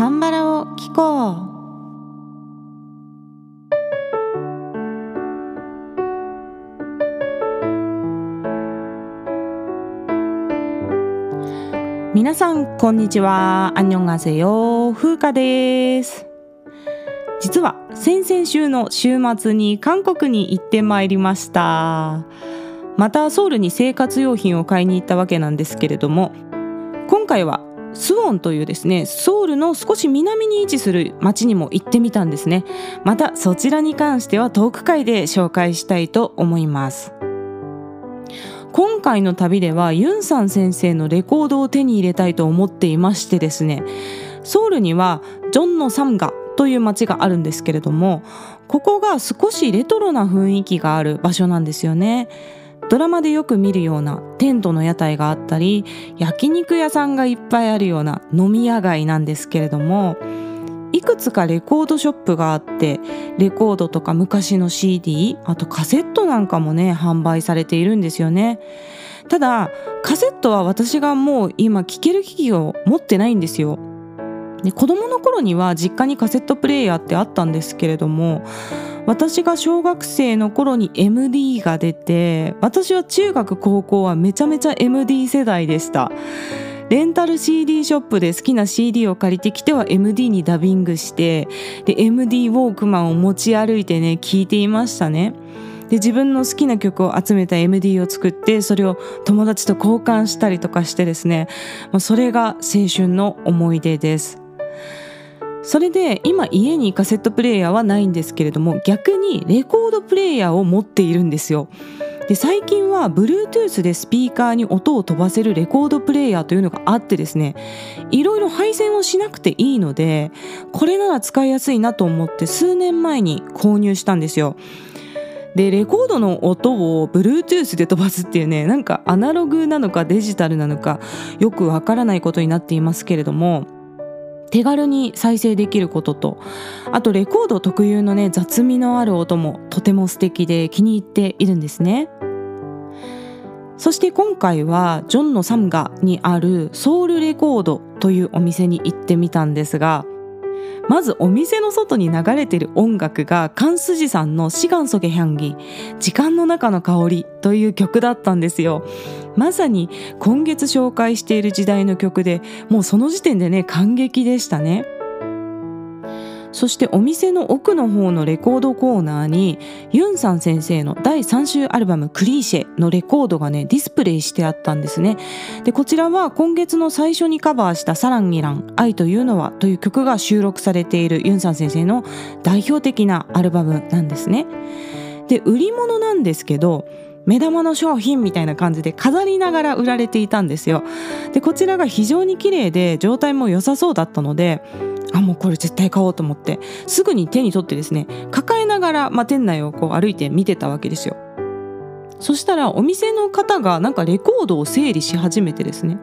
カンバラを聞こう。皆さんこんにちは。アンニョンガセヨ風花です。実は先々週の週末に韓国に行ってまいりました。またソウルに生活用品を買いに行ったわけなんですけれども今回はスウォンというですねソウルの少し南に位置する町にも行ってみたんですね。またそちらに関してはトーク会で紹介したいと思います。今回の旅ではユンさん先生のレコードを手に入れたいと思っていましてですね。ソウルにはジョンのサムガという町があるんですけれどもここが少しレトロな雰囲気がある場所なんですよね。ドラマでよく見るようなテントの屋台があったり焼肉屋さんがいっぱいあるような飲み屋街なんですけれどもいくつかレコードショップがあってレコードとか昔の CD あとカセットなんかもね販売されているんですよね。ただカセットは私がもう今聴ける機器を持ってないんですよ。で子供の頃には実家にカセットプレーヤーってあったんですけれども私が小学生の頃に MD が出て私は中学高校はめちゃめちゃ MD 世代でした。レンタル CD ショップで好きな CD を借りてきては MD にダビングしてで MD ウォークマンを持ち歩いてね聞いていましたね。で自分の好きな曲を集めた MD を作ってそれを友達と交換したりとかしてですね。まあそれが青春の思い出です。それで今家にカセットプレーヤーはないんですけれども逆にレコードプレーヤーを持っているんですよ。で最近は Bluetooth でスピーカーに音を飛ばせるレコードプレーヤーというのがあってですねいろいろ配線をしなくていいのでこれなら使いやすいなと思って数年前に購入したんですよ。でレコードの音を Bluetooth で飛ばすっていうねなんかアナログなのかデジタルなのかよくわからないことになっていますけれども手軽に再生できることと。あとレコード特有のね雑味のある音もとても素敵で気に入っているんですね。そして今回はジョンのサムガにあるソウルレコードというお店に行ってみたんですがまずお店の外に流れてる音楽がカンスジさんのシガンソゲヒャンギ時間の中の香りという曲だったんですよ。まさに今月紹介している時代の曲でもうその時点でね感激でしたね。そしてお店の奥の方のレコードコーナーにユンさん先生の第3週アルバム「クリーシェ」のレコードがねディスプレイしてあったんですね。でこちらは今月の最初にカバーした「サランギラン愛というのは」という曲が収録されているユンさん先生の代表的なアルバムなんですね。で売り物なんですけど目玉の商品みたいな感じで飾りながら売られていたんですよ。でこちらが非常に綺麗で状態も良さそうだったのであもうこれ絶対買おうと思ってすぐに手に取ってですね抱えながら、まあ、店内をこう歩いて見てたわけですよ。そしたらお店の方がなんかレコードを整理し始めてですね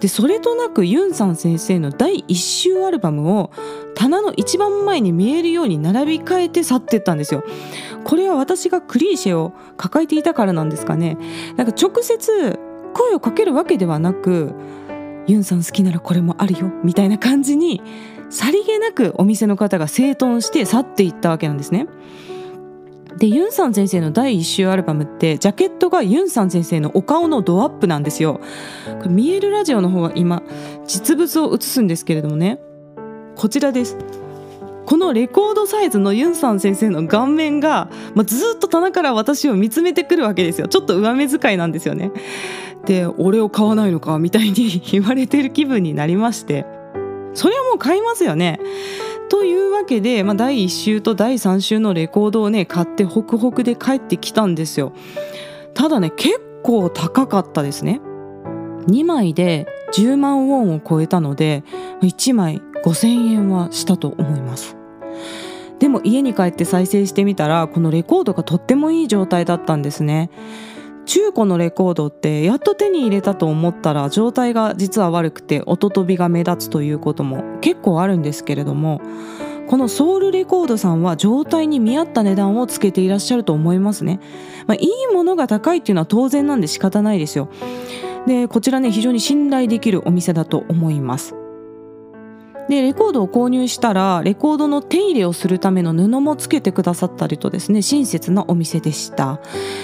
でそれとなくユンさん先生の第1週アルバムを棚の一番前に見えるように並び替えて去ってったんですよこれは私がクリーシェを抱えていたからなんですかねなんか直接声をかけるわけではなくユンさん好きならこれもあるよみたいな感じにさりげなくお店の方が整頓して去っていったわけなんですね。でユンさん先生の第1週アルバムってジャケットがユンさん先生のお顔のドアップなんですよ。これ見えるラジオの方は今実物を映すんですけれどもね。こちらです。このレコードサイズのユンさん先生の顔面が、まあ、ずっと棚から私を見つめてくるわけですよ。ちょっと上目遣いなんですよね。で俺を買わないのかみたいに 言われてる気分になりまして。それはもう買いますよね。というわけで、まあ、第1週と第3週のレコードをね買ってホクホクで帰ってきたんですよ。ただね結構高かったですね。2枚で10万ウォンを超えたので1枚5000円はしたと思います。でも家に帰って再生してみたらこのレコードがとってもいい状態だったんですね。中古のレコードってやっと手に入れたと思ったら状態が実は悪くて音飛びが目立つということも結構あるんですけれどもこのソウルレコードさんは状態に見合った値段をつけていらっしゃると思いますね、まあ、いいものが高いっていうのは当然なんで仕方ないですよ。でこちらね非常に信頼できるお店だと思います。でレコードを購入したらレコードの手入れをするための布もつけてくださったりとですね親切なお店でした。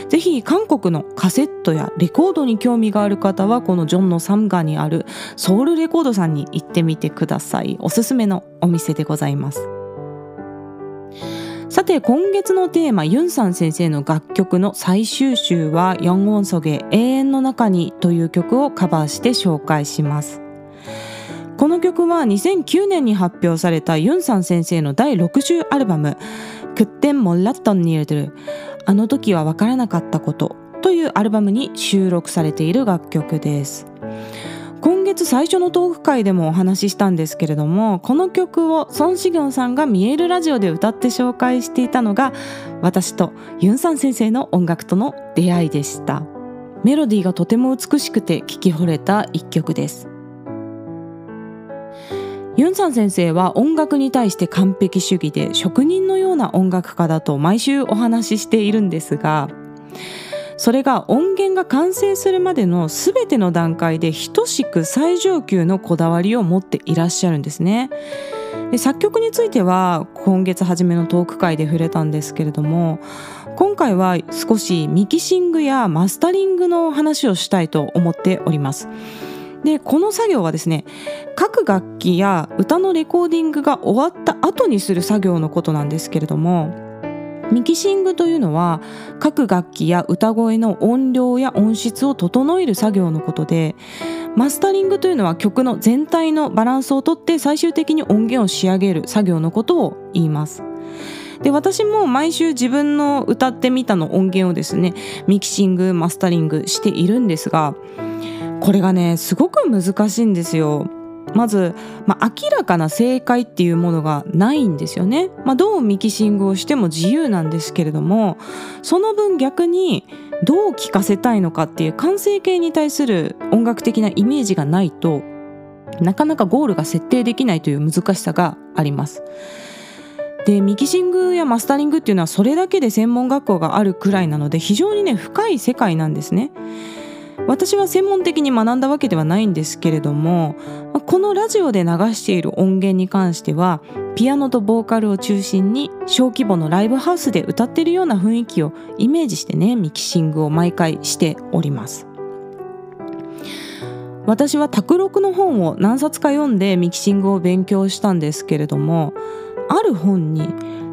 ぜひ韓国のカセットやレコードに興味がある方はこのジョンのサムガにあるソウルレコードさんに行ってみてください。おすすめのお店でございます。さて今月のテーマユンさん先生の楽曲の最終集は「ヨンウォンソゲ永遠の中に」という曲をカバーして紹介します。この曲は2009年に発表されたユンさん先生の第60アルバム「クッテン・モッラットン・ニルドル」あの時はわからなかったことというアルバムに収録されている楽曲です。今月最初のトーク会でもお話ししたんですけれどもこの曲をソン・シギョンさんが見えるラジオで歌って紹介していたのが私とユンさん先生の音楽との出会いでした。メロディーがとても美しくて聴き惚れた一曲です。ユンさん先生は音楽に対して完璧主義で職人のような音楽家だと毎週お話ししているんですがそれが音源が完成するまでの全ての段階で等しく最上級のこだわりを持っていらっしゃるんですね。で作曲については今月初めのトーク会で触れたんですけれども今回は少しミキシングやマスタリングの話をしたいと思っております。でこの作業はですね各楽器や歌のレコーディングが終わった後にする作業のことなんですけれどもミキシングというのは各楽器や歌声の音量や音質を整える作業のことでマスタリングというのは曲の全体のバランスをとって最終的に音源を仕上げる作業のことを言います。で私も毎週自分の歌ってみたの音源をですねミキシングマスタリングしているんですがこれがねすごく難しいんですよ。まず、まあ、明らかな正解っていうものがないんですよね。まあ、どうミキシングをしても自由なんですけれどもその分逆にどう聴かせたいのかっていう完成形に対する音楽的なイメージがないとなかなかゴールが設定できないという難しさがあります。でミキシングやマスタリングっていうのはそれだけで専門学校があるくらいなので非常にね深い世界なんですね。私は専門的に学んだわけではないんですけれどもこのラジオで流している音源に関してはピアノとボーカルを中心に小規模のライブハウスで歌ってるような雰囲気をイメージしてねミキシングを毎回しております。私は卓録の本を何冊か読んでミキシングを勉強したんですけれどもある本に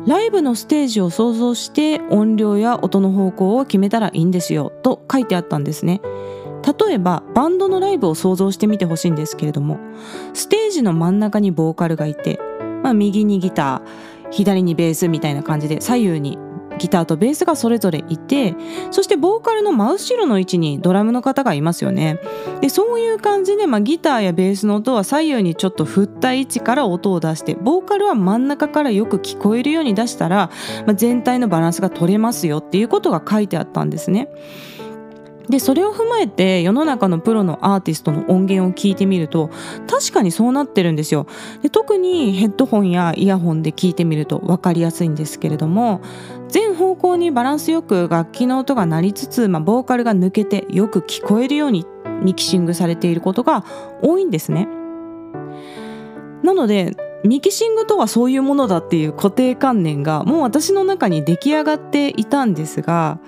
ライブのステージを想像して音量や音の方向を決めたらいいんですよと書いてあったんですね。例えばバンドのライブを想像してみてほしいんですけれどもステージの真ん中にボーカルがいて、まあ、右にギター左にベースみたいな感じで左右にギターとベースがそれぞれいてそしてボーカルの真後ろの位置にドラムの方がいますよねでそういう感じで、まあ、ギターやベースの音は左右にちょっと振った位置から音を出してボーカルは真ん中からよく聞こえるように出したら、まあ、全体のバランスが取れますよっていうことが書いてあったんですね。でそれを踏まえて世の中のプロのアーティストの音源を聞いてみると確かにそうなってるんですよ。で特にヘッドホンやイヤホンで聞いてみると分かりやすいんですけれども全方向にバランスよく楽器の音が鳴りつつ、まあ、ボーカルが抜けてよく聞こえるようにミキシングされていることが多いんですね。なのでミキシングとはそういうものだっていう固定観念がもう私の中に出来上がっていたんですが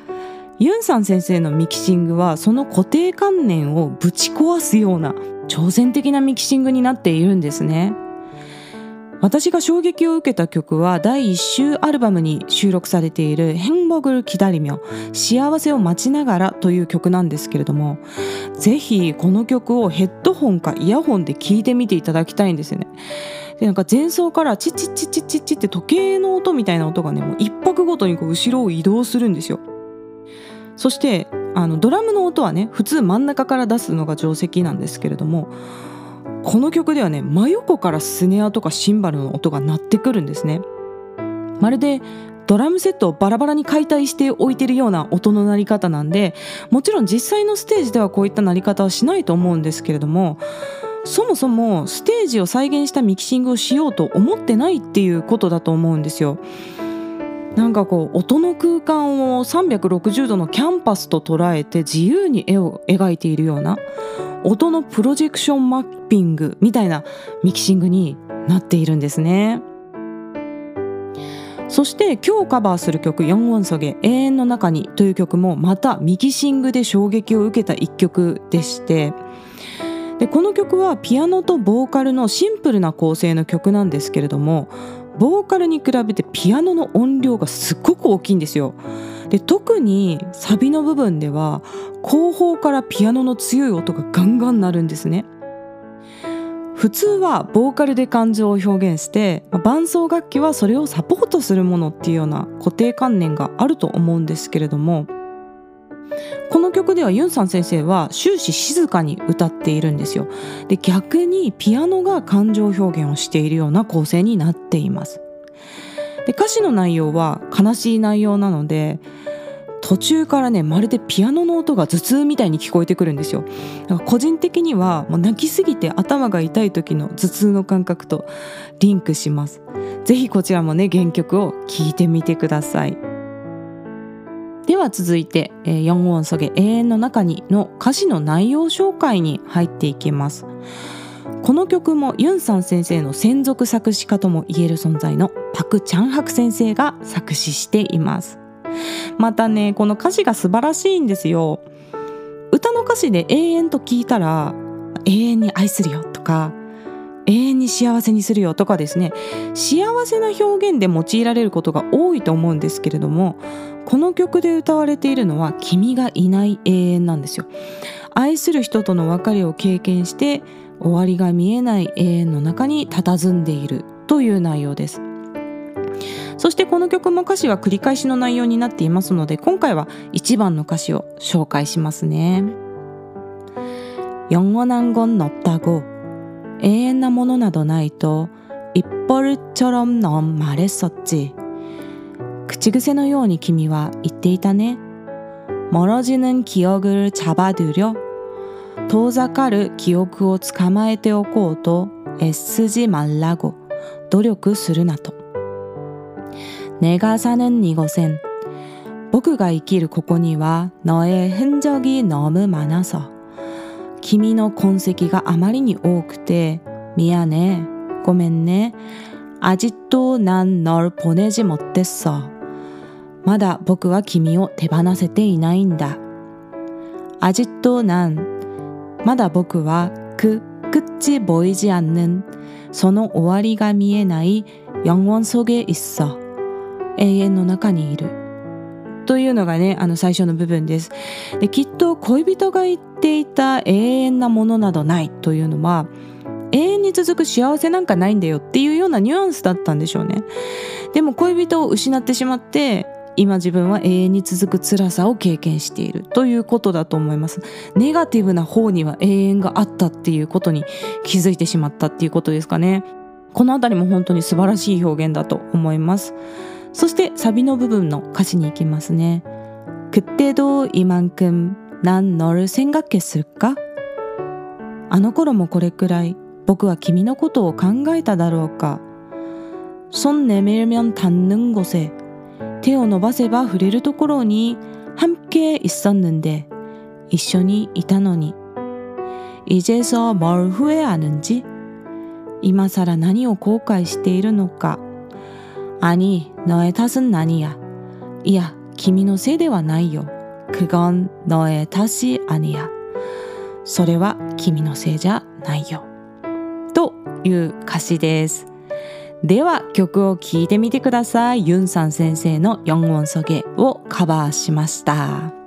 ユンさん先生のミキシングはその固定観念をぶち壊すような挑戦的なミキシングになっているんですね。私が衝撃を受けた曲は第1週アルバムに収録されている「ヘンボグル・キダリミョ幸せを待ちながら」という曲なんですけれどもぜひこの曲をヘッドホンかイヤホンで聴いてみていただきたいんですよね。でなんか前奏からチッチッチッチッチッチって時計の音みたいな音がねもう一拍ごとにこう後ろを移動するんですよ。そしてあのドラムの音はね普通真ん中から出すのが定石なんですけれどもこの曲ではね真横からスネアとかシンバルの音が鳴ってくるんですねまるでドラムセットをバラバラに解体しておいてるような音の鳴り方なんでもちろん実際のステージではこういった鳴り方はしないと思うんですけれどもそもそもステージを再現したミキシングをしようと思ってないっていうことだと思うんですよ。なんかこう音の空間を360度のキャンパスと捉えて自由に絵を描いているような音のプロジェクションマッピングみたいなミキシングになっているんですね。そして今日カバーする曲「4音ソゲ永遠の中に」という曲もまたミキシングで衝撃を受けた一曲でしてでこの曲はピアノとボーカルのシンプルな構成の曲なんですけれどもボーカルに比べてピアノの音量がすっごく大きいんですよ。で特にサビの部分では後方からピアノの強い音がガンガン鳴るんですね。普通はボーカルで感情を表現して伴奏楽器はそれをサポートするものっていうような固定観念があると思うんですけれどもこの曲ではユンさん先生は終始静かに歌っているんですよ。で逆にピアノが感情表現をしているような構成になっています。で歌詞の内容は悲しい内容なので途中からねまるでピアノの音が頭痛みたいに聞こえてくるんですよ。だから個人的にはもう泣きすぎて頭が痛い時の頭痛の感覚とリンクします。ぜひこちらもね原曲を聴いてみてください。では続いて「4音ソゲ永遠の中に」の歌詞の内容紹介に入っていきます。この曲もユンさん先生の専属作詞家とも言える存在のパク・チャンハク先生が作詞しています。またねこの歌詞が素晴らしいんですよ。歌の歌詞で永遠と聞いたら永遠に愛するよとか永遠に幸せにするよとかですね。幸せな表現で用いられることが多いと思うんですけれどもこの曲で歌われているのは君がいない永遠なんですよ愛する人との別れを経験して終わりが見えない永遠の中に佇んでいるという内容ですそしてこの曲も歌詞は繰り返しの内容になっていますので今回は1番の歌詞を紹介しますね영원한건없다고永遠なものなどないと입벌처럼넌말했었지 口癖のように君は言っていたね멀어지는기억을잡아들여遠ざかる記憶を捕まえておこうと애쓰지말라고努力するなと내가사는이곳엔僕が生きるここには너의흔적이너무많아서君の痕跡があまりに多くて미안해ごめんね아직도난널보내지못했어 まだ僕は君を手放せていないんだ아직도난まだ僕は그 끝이 보이지 않는 その終わりが見えない영원속에있어永遠の中にいるというのがねあの最初の部分ですできっと恋人が言っていた永遠なものなどないというのは永遠に続く幸せなんかないんだよっていうようなニュアンスだったんでしょうねでも恋人を失ってしまって 今自分は永遠に続く辛さを経験しているということだと思いますネガティブな方には永遠があったっていうことに気づいてしまったっていうことですかねこのあたりも本当に素晴らしい表現だと思いますそしてサビの部分の歌詞に行きますね。그때도이만큼난너를생각했을까あの頃もこれくらい僕は君のことを考えただろうか손내밀면닿는곳에 手を伸ばせば触れるところに함께있었는데一緒にいたのに이제서뭘후회하는지今更何を後悔しているのか아니너의탓은아니야いや君のせいではないよ그건너의탓이아니야それは君のせいじゃないよという歌詞です では曲を聴いてみてください。ユンさん先生の「四音ソゲ」をカバーしました。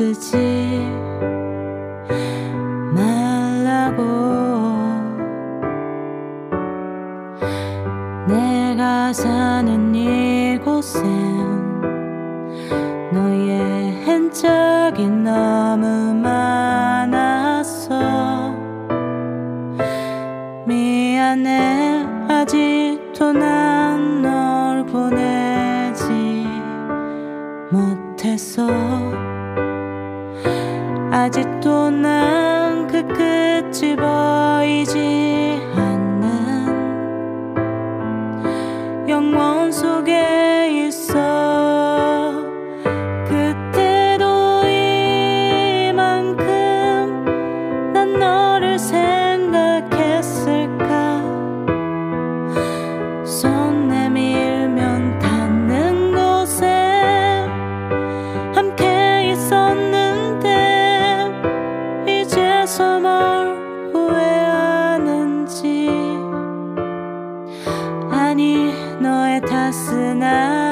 애쓰 아직도 난 그 끝이 보이지 すな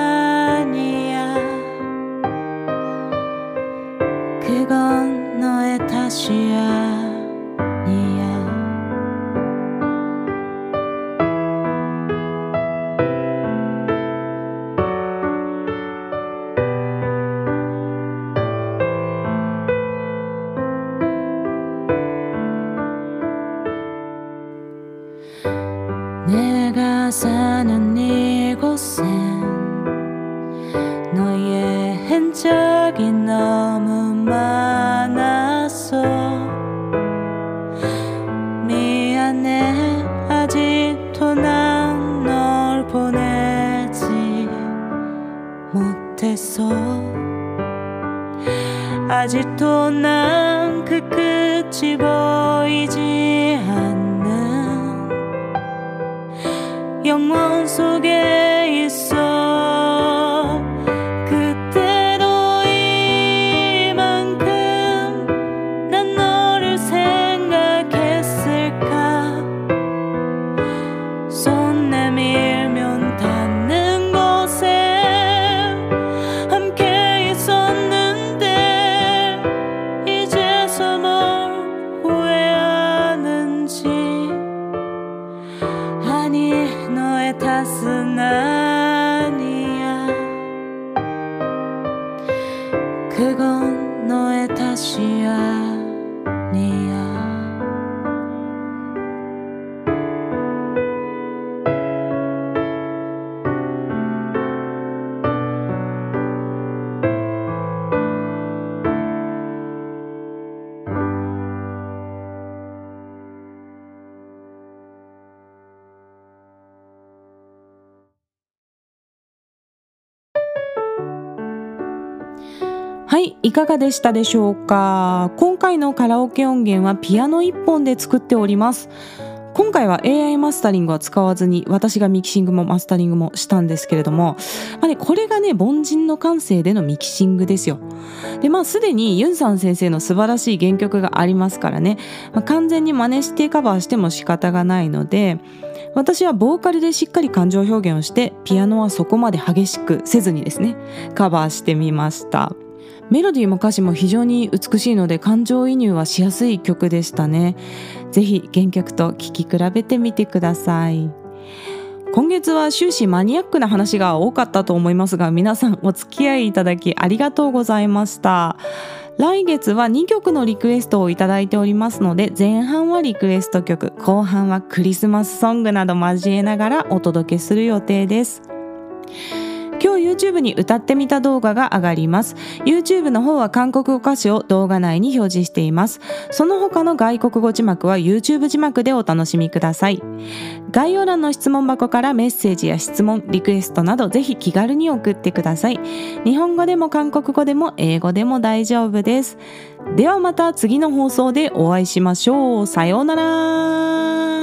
했어 아직도 난 그 끝이 보이지 않는 영원 속에 はい、いかがでしたでしょうか？今回のカラオケ音源はピアノ1本で作っております。今回は AI マスタリングは使わずに私がミキシングもマスタリングもしたんですけれども、まあね、これがね凡人の感性でのミキシングですよ。でまあすでにユンさん先生の素晴らしい原曲がありますからね、まあ、完全に真似してカバーしても仕方がないので私はボーカルでしっかり感情表現をしてピアノはそこまで激しくせずにですねカバーしてみました。メロディーも歌詞も非常に美しいので感情移入はしやすい曲でしたね。ぜひ原曲と聴き比べてみてください。今月は終始マニアックな話が多かったと思いますが皆さんお付き合いいただきありがとうございました。来月は2曲のリクエストをいただいておりますので前半はリクエスト曲後半はクリスマスソングなど交えながらお届けする予定です。今日 YouTube に歌ってみた動画が上がります。YouTube の方は韓国語歌詞を動画内に表示しています。その他の外国語字幕は YouTube 字幕でお楽しみください。概要欄の質問箱からメッセージや質問リクエストなどぜひ気軽に送ってください。日本語でも韓国語でも英語でも大丈夫です。ではまた次の放送でお会いしましょう。さようなら。